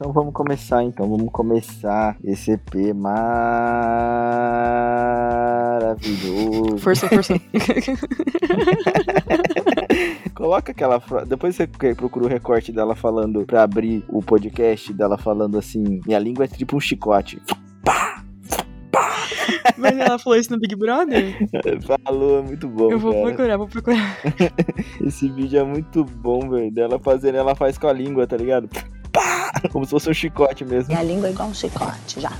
Então vamos começar, então. Vamos começar esse EP maravilhoso. Força, força. Coloca aquela frase. Depois você procura o recorte dela falando pra abrir o podcast dela falando assim: Minha língua é tipo um chicote. Pá! Pá! Mas ela falou isso no Big Brother? Falou, é muito bom. Eu vou cara. procurar, vou procurar. Esse vídeo é muito bom, velho. Dela fazendo, ela faz com a língua, tá ligado? Pá! Como se fosse um chicote mesmo. Minha língua é igual um chicote, já.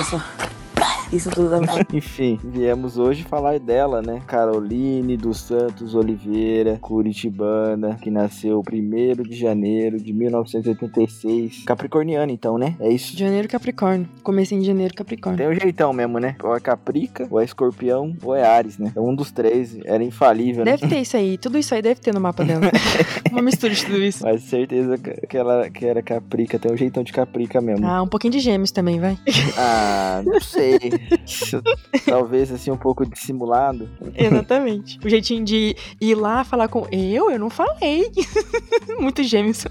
Isso, isso tudo também. Enfim, viemos hoje falar dela, né? Caroline dos Santos Oliveira, curitibana, que nasceu 1 de janeiro de 1986. Capricorniana, então, né? É isso. Janeiro Capricórnio. Comecei em janeiro Capricórnio. Tem um jeitão mesmo, né? Ou é Caprica, ou é Escorpião, ou é Ares, né? Então um dos três era infalível, né? Deve ter isso aí. Tudo isso aí deve ter no mapa dela. Uma mistura de tudo isso. Mas certeza que ela que era Caprica. Tem um jeitão de Caprica mesmo. Ah, um pouquinho de gêmeos também, vai. Ah, não sei. Talvez assim um pouco dissimulado. Exatamente. O jeitinho de ir lá falar com eu, eu não falei. Muito gêmeos.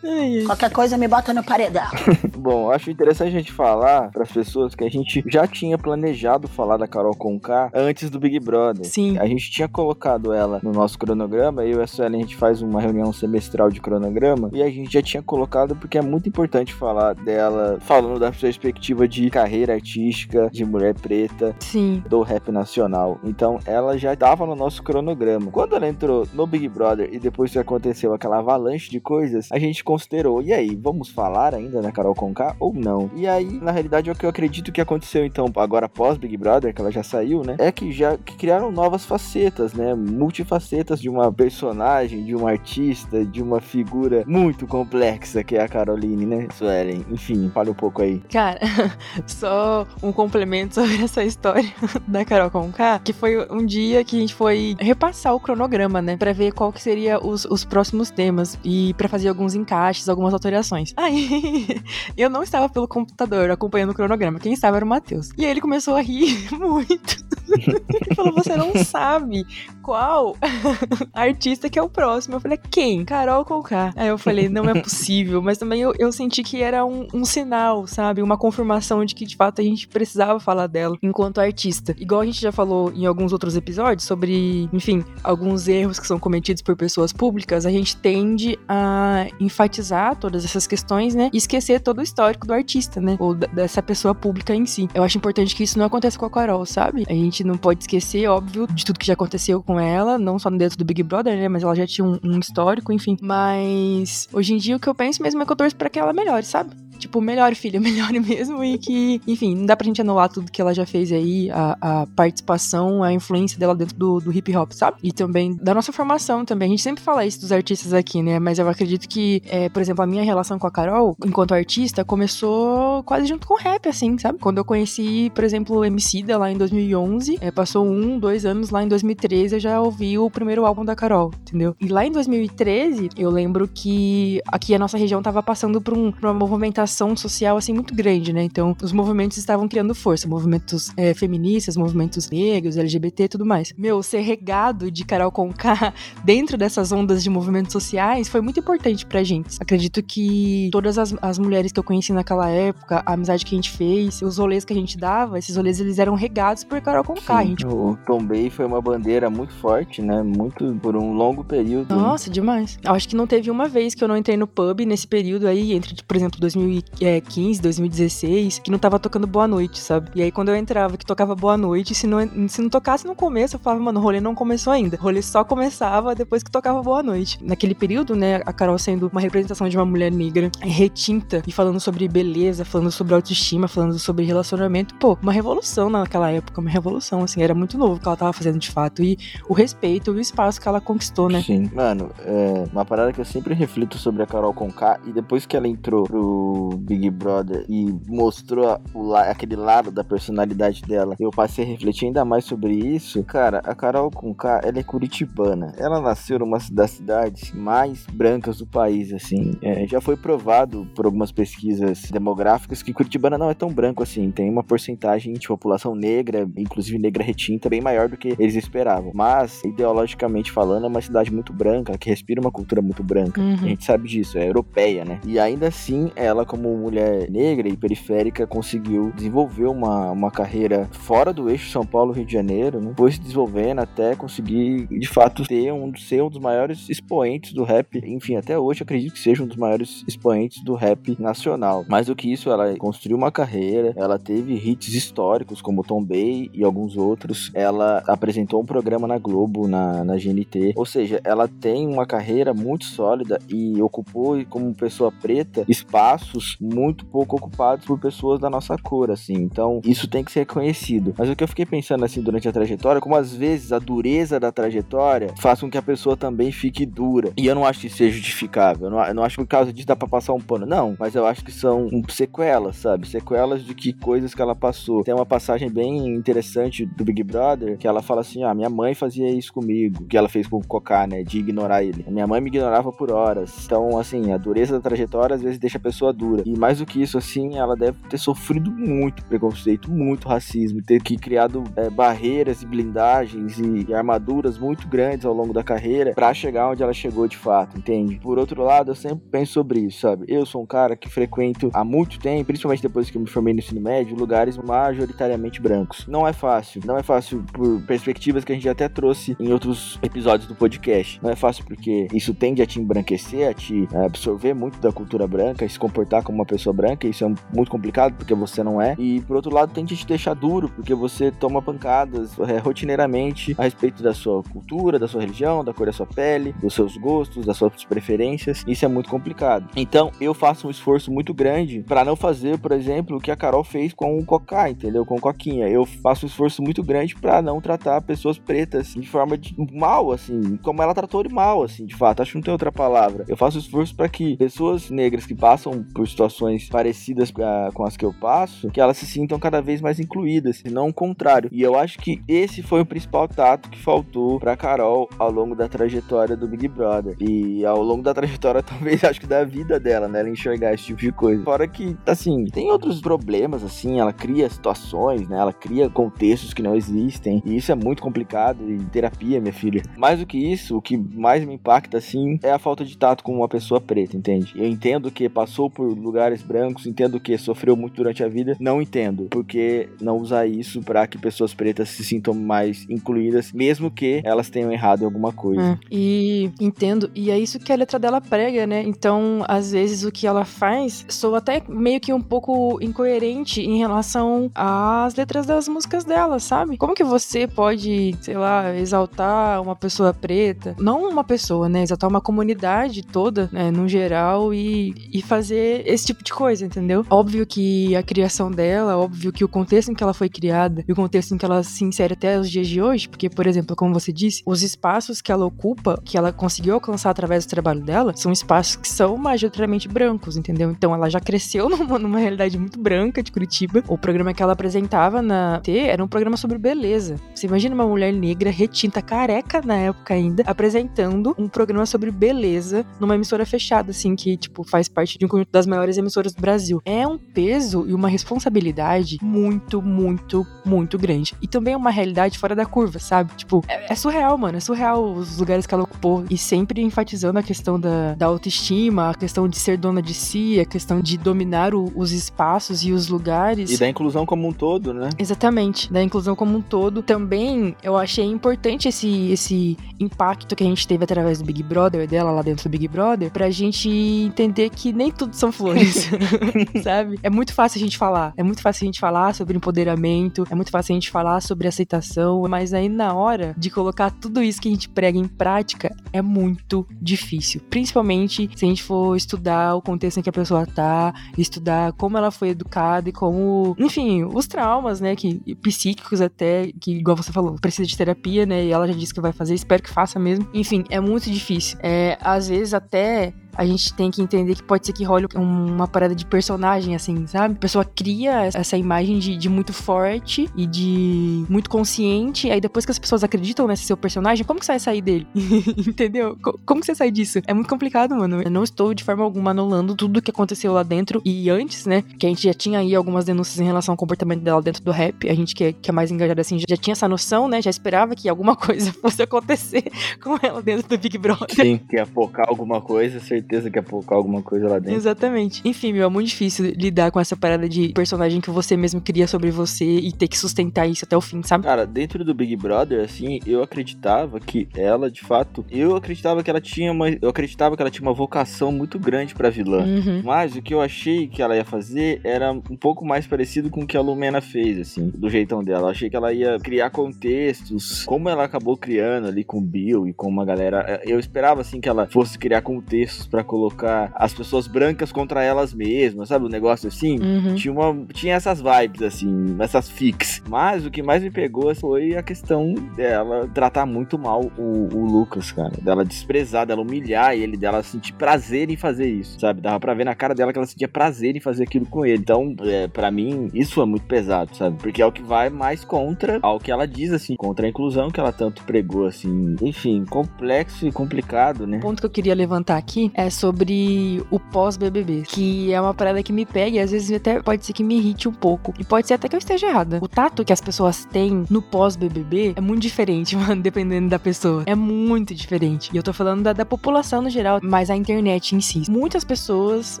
Ai. Qualquer coisa me bota no paredão. Bom, acho interessante a gente falar para as pessoas que a gente já tinha planejado falar da Carol Conká antes do Big Brother. Sim. A gente tinha colocado ela no nosso cronograma, eu e a Suelen, a gente faz uma reunião semestral de cronograma, e a gente já tinha colocado porque é muito importante falar dela, falando da perspectiva de carreira artística, de mulher preta, Sim. do rap nacional. Então ela já estava no nosso cronograma. Quando ela entrou no Big Brother e depois que aconteceu aquela avalanche de coisas, a gente considerou, e aí, vamos falar ainda da Carol Conká ou não? E aí, na realidade, é o que eu acredito que aconteceu então, agora pós Big Brother, que ela já saiu, né? É que já que criaram novas facetas, né? Multifacetas de uma personagem, de um artista, de uma figura muito complexa que é a Caroline, né? Suelen. Enfim, fale um pouco aí. Cara, só um complemento sobre essa história da Carol Conká, que foi um dia que a gente foi repassar o cronograma, né, Pra ver qual que seria os, os próximos temas e pra fazer alguns encaixes, algumas alterações. Aí, eu não estava pelo computador acompanhando o cronograma, quem estava era o Matheus. E aí ele começou a rir muito. Ele falou: "Você não sabe qual artista que é o próximo?" Eu falei: "Quem? Carol Conká." Aí eu falei: "Não é possível", mas também eu, eu senti que era um, um sinal, sabe? Uma confirmação de que de fato a gente precisava falar dela enquanto artista. Igual a gente já falou em alguns outros episódios sobre, enfim, alguns erros que são cometidos por pessoas públicas, a gente tende a enfatizar todas essas questões, né? E esquecer todo o histórico do artista, né? Ou dessa pessoa pública em si. Eu acho importante que isso não aconteça com a Carol, sabe? A gente não pode esquecer, óbvio, de tudo que já aconteceu com ela, não só dentro do Big Brother, né? Mas ela já tinha um, um histórico, enfim. Mas hoje em dia o que eu penso mesmo é que eu torço pra que ela melhore, sabe? Tipo, melhore, filha, melhore mesmo. E que, enfim, não dá pra gente anular tudo que ela já fez aí, a, a participação, a influência dela dentro do, do hip hop, sabe? E também da nossa formação também. A gente sempre fala isso dos artistas aqui, né? Mas eu acredito que, é, por exemplo, a minha relação com a Carol, enquanto artista, começou quase junto com o rap, assim, sabe? Quando eu conheci, por exemplo, o Emicida lá em 2011, é, passou um, dois anos lá em 2013, eu já ouvi o primeiro álbum da Carol, entendeu? E lá em 2013, eu lembro que aqui a nossa região tava passando por, um, por uma movimentação social, assim, muito grande, né? Então, os movimentos estavam criando força, movimentos é, feministas, movimentos negros, LGBT e tudo mais. Meu, ser regado de Carol Conká dentro dessas ondas de movimentos sociais foi muito importante pra gente. Acredito que todas as, as mulheres que eu conheci naquela época, a amizade que a gente fez, os rolês que a gente dava, esses rolês eles eram regados por Carol Conká. Sim, gente o Tom Bay foi uma bandeira muito forte, né? Muito por um longo período. Nossa, demais. Eu acho que não teve uma vez que eu não entrei no pub nesse período aí, entre, por exemplo, 2015, 2016, que não tava tocando Boa Noite, sabe? E aí quando eu entrava que tocava Boa Noite, se não, se não tocasse no começo, eu falava, mano, o rolê não começou ainda. O rolê só começava depois que tocava Boa Noite. Naquele período, né, a Carol sendo uma representação de uma mulher negra retinta e falando sobre beleza, falando sobre autoestima, falando sobre relacionamento. Pô, uma revolução naquela época, uma revolução, assim, era muito novo o que ela tava fazendo de fato. E o respeito e o espaço que ela conquistou, né? Sim. Mano, é uma parada que eu sempre reflito sobre a Carol Conká e depois que ela entrou pro do Big Brother e mostrou o, aquele lado da personalidade dela, eu passei a refletir ainda mais sobre isso. Cara, a Carol Conká, ela é curitibana. Ela nasceu numa das cidades mais brancas do país, assim. É, já foi provado por algumas pesquisas demográficas que Curitibana não é tão branco assim. Tem uma porcentagem de população negra, inclusive negra retinta, bem maior do que eles esperavam. Mas, ideologicamente falando, é uma cidade muito branca, que respira uma cultura muito branca. Uhum. A gente sabe disso, é europeia, né? E ainda assim, ela, como mulher negra e periférica, conseguiu desenvolver uma, uma carreira fora do eixo São Paulo-Rio de Janeiro, né? Foi se desenvolvendo até conseguir, de fato, ter um, ser um dos maiores expoentes do rap. Enfim, até hoje acredito que seja um dos maiores expoentes do rap nacional. Mais do que isso, ela construiu uma carreira, ela teve hits históricos como Tom Bay e alguns outros. Ela apresentou um programa na Globo, na, na GNT. Ou seja, ela tem uma carreira muito sólida e ocupou, como pessoa preta, espaços muito pouco ocupados por pessoas da nossa cor, assim. Então, isso tem que ser reconhecido. Mas o que eu fiquei pensando, assim, durante a trajetória, como às vezes a dureza da trajetória faz com que a pessoa também fique dura. E eu não acho que isso seja justificável. Eu não, eu não acho que por causa disso dá pra passar um pano. Não, mas eu acho que são sequelas, sabe? Sequelas de que coisas que ela passou. Tem uma passagem bem interessante do Big Brother que ela fala assim: ah, minha mãe fazia isso comigo, que ela fez com o Cocá, né? De ignorar ele. Minha mãe me ignorava por horas. Então, assim, a dureza da trajetória às vezes deixa a pessoa dura. E mais do que isso, assim, ela deve ter sofrido muito preconceito, muito racismo, ter que criado é, barreiras e blindagens e, e armaduras muito grandes ao longo da carreira para chegar onde ela chegou de fato, entende? Por outro lado, eu sempre penso sobre isso, sabe? Eu sou um cara que frequento há muito tempo, principalmente depois que eu me formei no ensino médio, lugares majoritariamente brancos. Não é fácil, não é fácil por perspectivas que a gente até trouxe em outros episódios do podcast. Não é fácil porque isso tende a te embranquecer, a te absorver muito da cultura branca, e se comportar como uma pessoa branca, isso é muito complicado porque você não é. E por outro lado, tende a te deixar duro porque você toma pancadas é, rotineiramente a respeito da sua cultura, da sua religião, da cor da sua pele, dos seus gostos, das suas preferências. Isso é muito complicado. Então, eu faço um esforço muito grande para não fazer, por exemplo, o que a Carol fez com o Cocá, entendeu? Com o Coquinha. Eu faço um esforço muito grande para não tratar pessoas pretas de forma de mal, assim, como ela tratou de mal, assim, de fato. Acho que não tem outra palavra. Eu faço esforço para que pessoas negras que passam por situações parecidas ah, com as que eu passo, que elas se sintam cada vez mais incluídas, e não o contrário. E eu acho que esse foi o principal tato que faltou para Carol ao longo da trajetória do Big Brother. E ao longo da trajetória, talvez, acho que da vida dela, né? Ela enxergar esse tipo de coisa. Fora que, assim, tem outros problemas, assim, ela cria situações, né? Ela cria contextos que não existem. E isso é muito complicado. E terapia, minha filha. Mais do que isso, o que mais me impacta, assim, é a falta de tato com uma pessoa preta, entende? Eu entendo que passou por lugares brancos, entendo que sofreu muito durante a vida. Não entendo. Porque não usar isso para que pessoas pretas se sintam mais incluídas, mesmo que elas tenham errado em alguma coisa. É, e entendo. E é isso que a letra dela prega, né? Então, às vezes, o que ela faz sou até meio que um pouco incoerente em relação às letras das músicas dela, sabe? Como que você pode, sei lá, exaltar uma pessoa preta? Não uma pessoa, né? Exaltar uma comunidade toda, né? No geral, e, e fazer esse tipo de coisa, entendeu? Óbvio que a criação dela, óbvio que o contexto em que ela foi criada e o contexto em que ela se insere até os dias de hoje, porque, por exemplo, como você disse, os espaços que ela ocupa, que ela conseguiu alcançar através do trabalho dela, são espaços que são majoritariamente brancos, entendeu? Então ela já cresceu numa, numa realidade muito branca de Curitiba. O programa que ela apresentava na T era um programa sobre beleza. Você imagina uma mulher negra, retinta, careca na época ainda, apresentando um programa sobre beleza numa emissora fechada, assim, que, tipo, faz parte de um conjunto das maiores emissoras do Brasil. É um peso e uma responsabilidade muito, muito, muito grande. E também é uma realidade fora da curva, sabe? Tipo, é, é surreal, mano. É surreal os lugares que ela ocupou. E sempre enfatizando a questão da, da autoestima, a questão de ser dona de si, a questão de dominar o, os espaços e os lugares. E da inclusão como um todo, né? Exatamente, da inclusão como um todo. Também eu achei importante esse, esse impacto que a gente teve através do Big Brother, dela lá dentro do Big Brother, pra gente entender que nem tudo são flores, sabe? É muito fácil a gente falar. É muito fácil a gente falar sobre empoderamento, é muito fácil a gente falar sobre aceitação, mas aí na hora de colocar tudo isso que a gente prega em prática é muito difícil. Principalmente se a gente for estudar o contexto em que a pessoa tá, estudar como ela foi educada e como, enfim, os traumas, né, que psíquicos até, que igual você falou, precisa de terapia, né? E ela já disse que vai fazer, espero que faça mesmo. Enfim, é muito difícil. É, às vezes até a gente tem que entender que pode ser que role uma parada de personagem, assim, sabe? A pessoa cria essa imagem de, de muito forte e de muito consciente, aí depois que as pessoas acreditam nesse seu personagem, como que você vai sair dele? Entendeu? Como que você sai disso? É muito complicado, mano. Eu não estou de forma alguma anulando tudo que aconteceu lá dentro e antes, né? Que a gente já tinha aí algumas denúncias em relação ao comportamento dela dentro do rap. A gente que é, que é mais engajado assim já tinha essa noção, né? Já esperava que alguma coisa fosse acontecer com ela dentro do Big Brother. Sim, que ia focar alguma coisa, certeza que ia focar alguma coisa lá dentro. Exatamente. Enfim, meu, é muito difícil lidar com essa parada de personagem que você mesmo cria sobre você e ter que sustentar isso até o fim, sabe? Cara, dentro do Big Brother, assim, eu acreditava que ela, de fato, eu acreditava que ela tinha uma, eu acreditava que ela tinha uma vocação muito grande para vilã. Uhum. Mas o que eu achei que ela ia fazer era um pouco mais parecido com o que a Lumena fez, assim, do jeitão dela. Eu achei que ela ia criar contextos, como ela acabou criando ali com o Bill e com uma galera. Eu esperava, assim, que ela fosse criar contextos para colocar as pessoas brancas contra elas mesmas, sabe? Um negócio assim. Uhum. Tinha, uma, tinha essas vibes, assim, essas fix. Mas o que mais me pegou foi a questão dela tratar muito mal o, o Lucas, cara. Dela desprezar, dela humilhar ele, dela sentir prazer em fazer isso, sabe? Dava pra ver na cara dela que ela sentia prazer em fazer aquilo com ele. Então, é, para mim, isso é muito pesado, sabe? Porque é o que vai mais contra ao que ela diz, assim, contra a inclusão que ela tanto pregou, assim. Enfim, complexo e complicado, né? O ponto que eu queria levantar aqui é sobre o pós-BBB, que é uma parada que me pega e às vezes até pode ser que me irrite um pouco. E pode ser até que eu esteja errada. O tato que as pessoas têm no pós-BBB é muito diferente, mano, dependendo da pessoa. É muito diferente. E eu tô falando da, da população no geral, mas a internet em si. Muitas pessoas,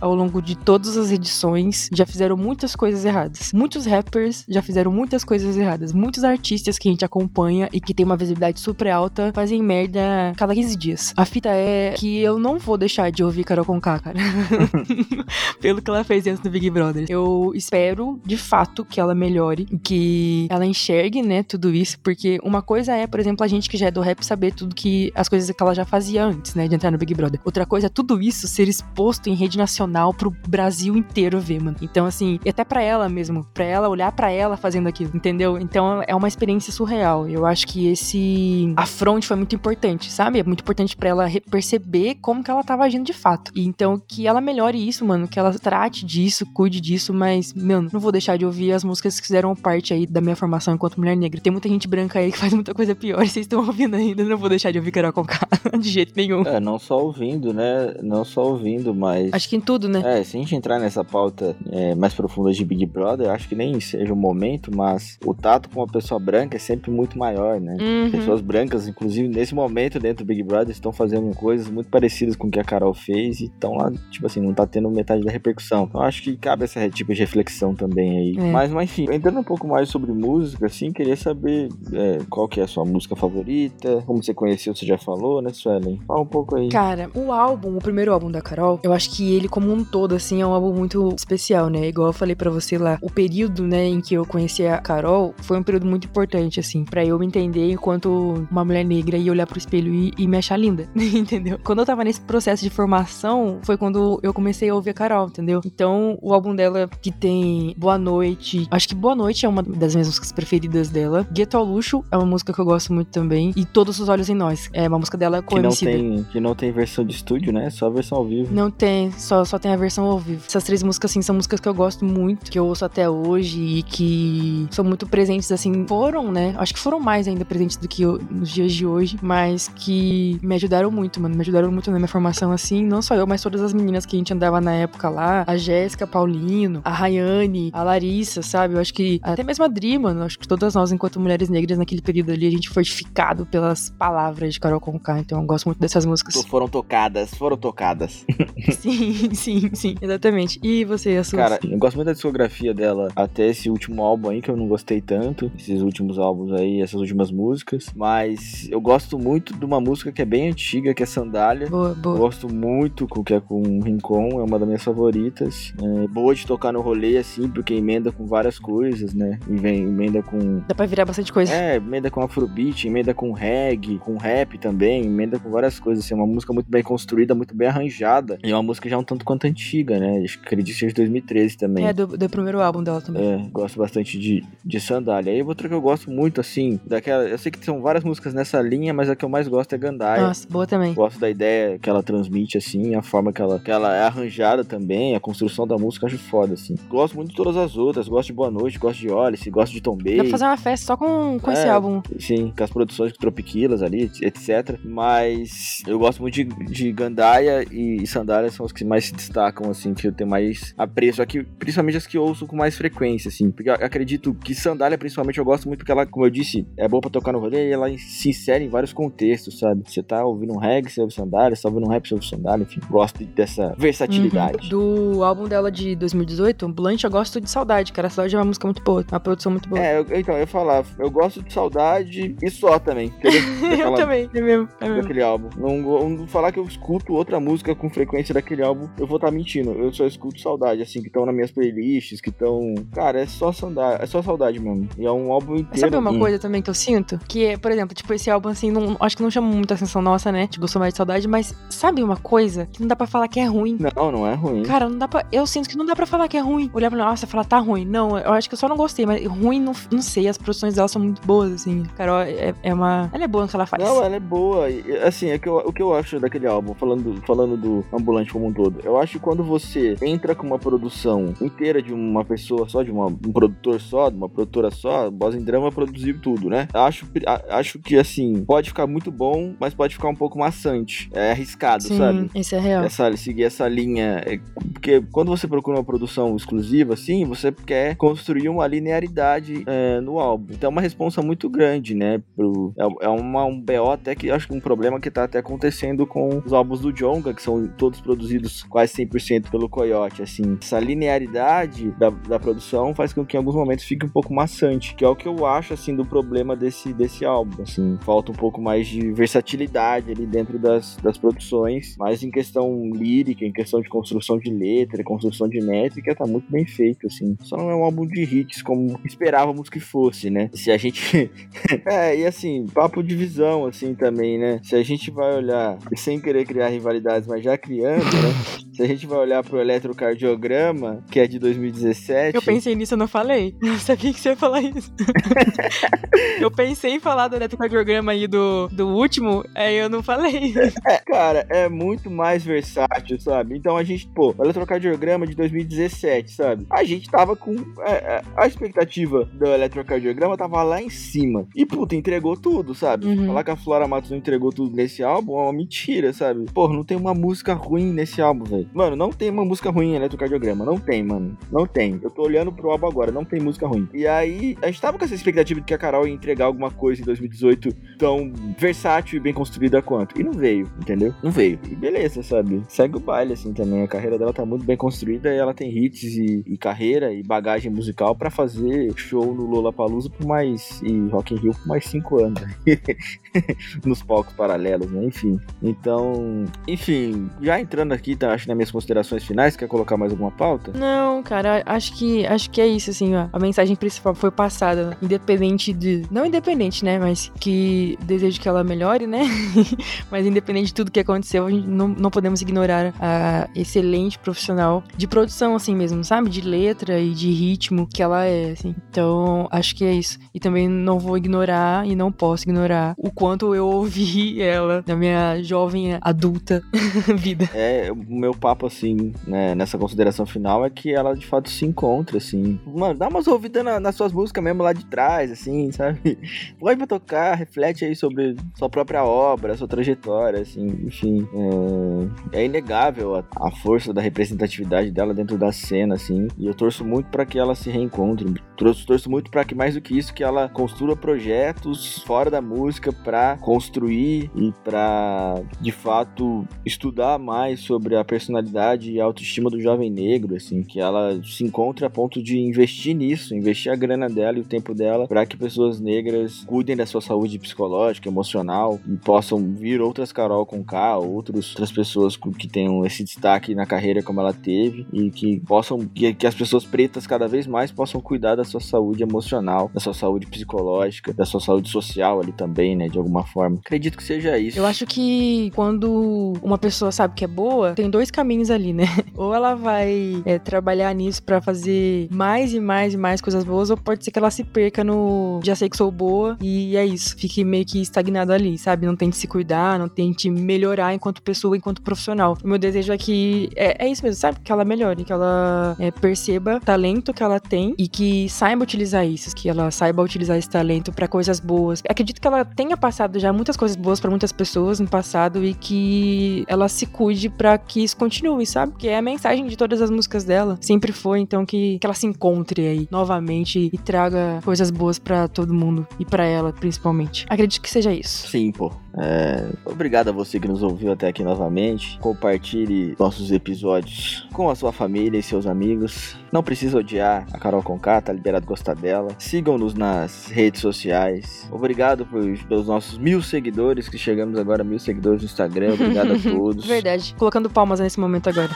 ao longo de todas as edições, já fizeram muitas coisas erradas. Muitos rappers já fizeram muitas coisas erradas. Muitos artistas que a gente acompanha e que tem uma visibilidade super alta fazem merda cada 15 dias. A fita é que eu não vou deixar de ouvir Carol Conká, cara. Pelo que ela fez dentro do Big Brother. Eu espero, de fato, que ela melhore, que ela enxergue, né, tudo isso, porque uma coisa é, por exemplo, a gente que já é do rap saber tudo que as coisas que ela já fazia antes, né, de entrar no Big Brother. Outra coisa é tudo isso ser exposto em rede nacional pro Brasil inteiro ver, mano. Então, assim, e até para ela mesmo, para ela olhar para ela fazendo aquilo, entendeu? Então é uma experiência surreal. Eu acho que esse afronte foi muito importante, sabe? É muito importante para ela perceber como que ela tava agindo de fato. E então que ela melhore isso, mano, que ela trate disso, cuide disso, mas, meu, não vou deixar de ouvir as músicas que fizeram parte aí da minha formação enquanto mulher negra. Tem muita gente branca aí que faz muita coisa pior e vocês estão ouvindo ainda, não vou deixar de ouvir Carol Conká de jeito nenhum. É, não só ouvindo, né? Não só ouvindo, mas. Acho que em tudo, né? É, se a gente entrar nessa pauta é, mais profunda de Big Brother, acho que nem seja o momento, mas o tato com uma pessoa branca é sempre muito maior, né? Uhum. Pessoas brancas, inclusive, nesse momento dentro do Big Brother, estão fazendo coisas muito parecidas com o que a Carol fez e estão lá, tipo assim, não tá tendo metade da repercussão. Então acho que cabe essa tipo de reflexão também aí. É. Mas, mas, enfim, entrando um pouco mais sobre música, assim, queria saber é, qual que é a sua música favorita, como você conheceu, você já falou, né, Suelen? Fala um pouco aí. Cara, o álbum, o primeiro álbum da Carol, eu acho que ele como um todo, assim, é um álbum muito especial, né? Igual eu falei pra você lá, o período, né, em que eu conheci a Carol foi um período muito importante, assim, pra eu me entender enquanto uma mulher negra e olhar pro espelho e, e me achar linda, entendeu? Quando eu tava nesse processo de formação, foi quando eu comecei a ouvir a Carol, entendeu? Então, o álbum dela que tem Boa Noite, acho que Boa Noite é uma das minhas músicas preferidas dela. Gueto ao Luxo é uma música que eu gosto muito também. E Todos os Olhos em Nós, é uma música dela com que não, tem, que não tem versão de estúdio, né? Só a versão ao vivo. Não tem, só, só tem a versão ao vivo. Essas três músicas, assim, são músicas que eu gosto muito, que eu ouço até hoje e que são muito presentes, assim, foram, né? Acho que foram mais ainda presentes do que eu, nos dias de hoje, mas que me ajudaram muito, mano. Me ajudaram muito na minha formação, assim, não só eu, mas todas as meninas que a gente andava na época lá, a Jéssica, Paulino, a Rayane, a Larissa, sabe? Eu acho que até mesmo a Dri, mano, acho que todas nós, enquanto mulheres negras naquele período ali, a gente foi edificado pelas palavras de Carol Conká, então eu gosto muito dessas músicas. Foram tocadas, foram tocadas. sim, sim, sim, exatamente. E você, a sua? Cara, eu gosto muito da discografia dela até esse último álbum aí, que eu não gostei tanto. Esses últimos álbuns aí, essas últimas músicas. Mas eu gosto muito de uma música que é bem antiga, que é Sandália. Boa, Eu boa. Gosto muito com que é com o Rincon, é uma das minhas favoritas. É boa de tocar no rolê, assim, porque emenda com várias coisas, né? E vem, emenda com. Dá pra virar bastante coisa. É, emenda com afrobeat, emenda com reggae, com rap também, emenda com várias coisas. Assim, é uma música muito bem construída, muito bem arranjada. E é uma música já um tanto quanto antiga, né? Acho que acredito que seja de 2013 também. É, do, do primeiro álbum dela também. É, gosto bastante de, de sandália. Aí outra que eu gosto muito, assim, daquela. Eu sei que são várias músicas nessa linha, mas a que eu mais gosto é Gandaia. Nossa, boa também. Gosto da ideia que ela transmite Assim, a forma que ela, que ela é arranjada também, a construção da música, acho foda, assim. Gosto muito de todas as outras, gosto de Boa Noite, gosto de Olice, gosto de Tom Bay. Dá pra fazer uma festa só com, com esse É, álbum. Sim, com as produções de Tropiquilas ali, etc. Mas eu gosto muito de, de Gandaia e, Sandália são os que mais se destacam, assim, que eu tenho mais apreço aqui, principalmente as que eu ouço com mais frequência, assim. Porque eu acredito que Sandália, principalmente, eu gosto muito porque ela, como eu disse, é boa pra tocar no rolê e ela se insere em vários contextos, sabe? Você tá ouvindo um reggae, você ouve Sandália, você tá ouvindo um rap, você ouve Sandália, enfim. Gosto dessa versatilidade. Uhum. Do álbum dela de 2018, Blunt, eu gosto de Saudade, cara. Saudade é uma música muito boa, uma produção muito boa. É, eu- então, eu ia falar, eu gosto de Saudade e só também, entendeu? eu Daquela- também, é mesmo. É mesmo. daquele álbum. Não, não falar que eu escuto outra música com frequência daquele álbum, eu vou estar mentindo. Eu só escuto saudade, assim, que estão nas minhas playlists, que estão. Cara, é só saudade, é só saudade mesmo. E é um álbum inteiro. Sabe uma Hum. coisa também que eu sinto? Que é, por exemplo, tipo, esse álbum, assim, não, acho que não chama muita atenção nossa, né? Tipo, gostou mais de saudade, mas sabe uma coisa que não dá pra falar que é ruim? Não, não é ruim. Cara, não dá pra. Eu sinto que não dá pra falar que é ruim. Olhar pra nossa, falar tá ruim. Não, eu acho que eu só não gostei, mas ruim não, não sei. As produções dela são muito boas, assim. Carol é, é uma. Ela é boa no que ela faz. Não, ela é boa. E, assim, é que eu- o que eu acho daquele álbum, falando, falando do ambulante como um todo, eu acho que quando você entra com uma produção inteira de uma pessoa só, de uma- um produtor só, de uma produtora só, Boss em Drama produziu tudo, né? Eu Acho, a- acho que assim, pode ficar muito bom, mas pode ficar um pouco maçante. É arriscado, Sim, sabe? Esse é real. essa, seguir essa linha. é, Porque quando você procura uma produção exclusiva, assim, você quer construir uma linearidade é, no álbum. Então é uma responsa muito grande, né? Pro, é, é uma, um BO até que acho que um problema que tá até acontecendo com os álbuns do Jonga, que são todos produzidos quase 100% pelo Coyote, assim. Essa linearidade da, da produção faz com que em alguns momentos fique um pouco maçante, que é o que eu acho, assim, do problema desse, desse álbum, assim. Falta um pouco mais de versatilidade ali dentro das, das produções, mas em questão lírica, em questão de construção de letra, construção de métrica, tá muito bem feito, assim. Só não é um álbum de hits como esperávamos que fosse, né? Se a gente... é, e assim, papo de visão, assim, também, né? Se a gente vai olhar, sem querer criar rivalidades, mas já criando, né? Se a gente vai olhar pro eletrocardiograma, que é de 2017... Eu pensei nisso, eu não falei. Eu sabia que você ia falar isso. eu pensei em falar do eletrocardiograma aí do, do último, aí eu não falei. É, cara, é muito mais versátil, sabe? Então a gente, pô, o eletrocardiograma de 2017, sabe? A gente tava com. é, é, a expectativa do eletrocardiograma tava lá em cima. E, puta, entregou tudo, sabe? Uhum. Falar que a Flora Matos não entregou tudo nesse álbum é uma mentira, sabe? Pô, não tem uma música ruim nesse álbum, velho. Mano, não tem uma música ruim em eletrocardiograma. Não tem, mano. Não tem. Eu tô olhando pro álbum agora, não tem música ruim. E aí, a gente tava com essa expectativa de que a Carol ia entregar alguma coisa em 2018 tão versátil e bem construída quanto. E não veio, entendeu? Não veio. E beleza, sabe? Segue o baile, assim, também. A carreira dela tá muito bem construída e ela tem hits e, e carreira e bagagem musical pra fazer show no Lollapalooza por mais... e Rock in Rio por mais cinco anos. Nos palcos paralelos, né? Enfim. Então, enfim, já entrando aqui, tá, acho nas minhas considerações finais, quer colocar mais alguma pauta? Não, cara, acho que acho que é isso, assim, ó. A mensagem principal foi passada, independente de. Não independente, né? Mas que desejo que ela melhore, né? mas independente de tudo que aconteceu, a gente não, não podemos ignorar a excelente profissional de produção, assim mesmo, sabe? De letra e de ritmo que ela é, assim. Então, acho que é isso. E também não vou ignorar e não posso ignorar o quanto eu ouvi ela na minha jovem adulta vida. É, o meu papo, assim, né, nessa consideração final é que ela de fato se encontra, assim. Mano, dá umas ouvidas na- nas suas músicas mesmo lá de trás, assim, sabe? Põe pra tocar, reflete aí sobre sua própria obra, sua trajetória, assim, enfim. É, é inegável a, a força da representatividade dela dentro da cena, assim. E eu torço muito pra que ela se reencontre. Torço, torço muito pra que, mais do que isso, que ela construa projetos fora da música pra construir e pra, de fato, estudar mais sobre a personalidade e a autoestima do jovem negro, assim, que ela se encontre a ponto de investir nisso, investir a grana dela e o tempo dela para que pessoas negras cuidem da sua saúde psicológica, emocional e possam vir outras Carol com K, outros, outras pessoas que tenham esse destaque na carreira como ela teve e que possam que, que as pessoas pretas cada vez mais possam cuidar da sua saúde emocional, da sua saúde psicológica, da sua saúde social ali também, né, de alguma forma. Acredito que seja isso. Eu acho que quando uma pessoa sabe que é boa, tem dois caminhos ali, né? Ou ela vai é, trabalhar nisso para fazer mais e mais e mais coisas boas, ou pode ser que ela se perca no já sei que sou boa e é isso, fique meio que estagnado ali, sabe? Não tente se cuidar, não tente melhorar enquanto pessoa, enquanto profissional. O meu desejo é que é, é isso mesmo, sabe? Que ela melhore, que ela é, perceba o talento que ela tem e que saiba utilizar isso, que ela saiba utilizar esse talento para coisas boas. Acredito que ela tenha passado já muitas coisas boas para muitas pessoas no passado e que ela se cuide para que isso continue, sabe? Que é a mensagem de todas as músicas dela, sempre foi, então que, que ela se encontre aí novamente e traga coisas boas para todo mundo e para ela principalmente. Acredito que seja isso. Sim, pô. É, obrigado a você que nos ouviu até aqui novamente. Compartilhe nossos episódios com a sua família e seus amigos. Não precisa odiar a Carol Conká, tá liberado gostar dela. Sigam-nos nas redes sociais. Obrigado por, pelos nossos mil seguidores, que chegamos agora a mil seguidores no Instagram. Obrigado a todos. Verdade. Colocando palmas nesse momento agora.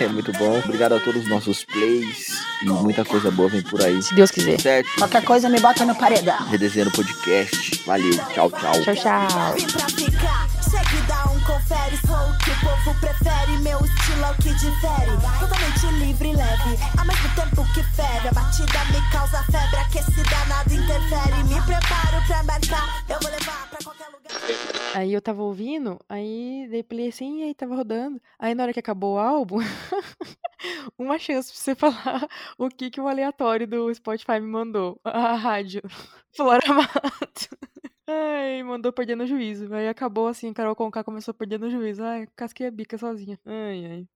É muito bom. Obrigado a todos os nossos plays. E muita coisa boa vem por aí. Se Deus quiser. Certo? Qualquer coisa me bota no paredão. Redesenhando podcast. Valeu. Tchau, tchau. Tchau, tchau. Vim pra ficar, chega dá um confere. Sou o que o povo prefere, meu estilo é o que difere. Totalmente livre e leve, ao mesmo tempo que fere. A batida me causa febre, aquecida nada interfere. Me preparo pra embarcar, eu vou levar pra qualquer. Aí eu tava ouvindo, aí dei play assim, aí tava rodando. Aí na hora que acabou o álbum, uma chance pra você falar o que, que o aleatório do Spotify me mandou. A rádio. Flora Mato. Ai, mandou perder no juízo. Aí acabou assim, Carol Conká começou a perder no juízo. Ai, casquei a bica sozinha. Ai, ai.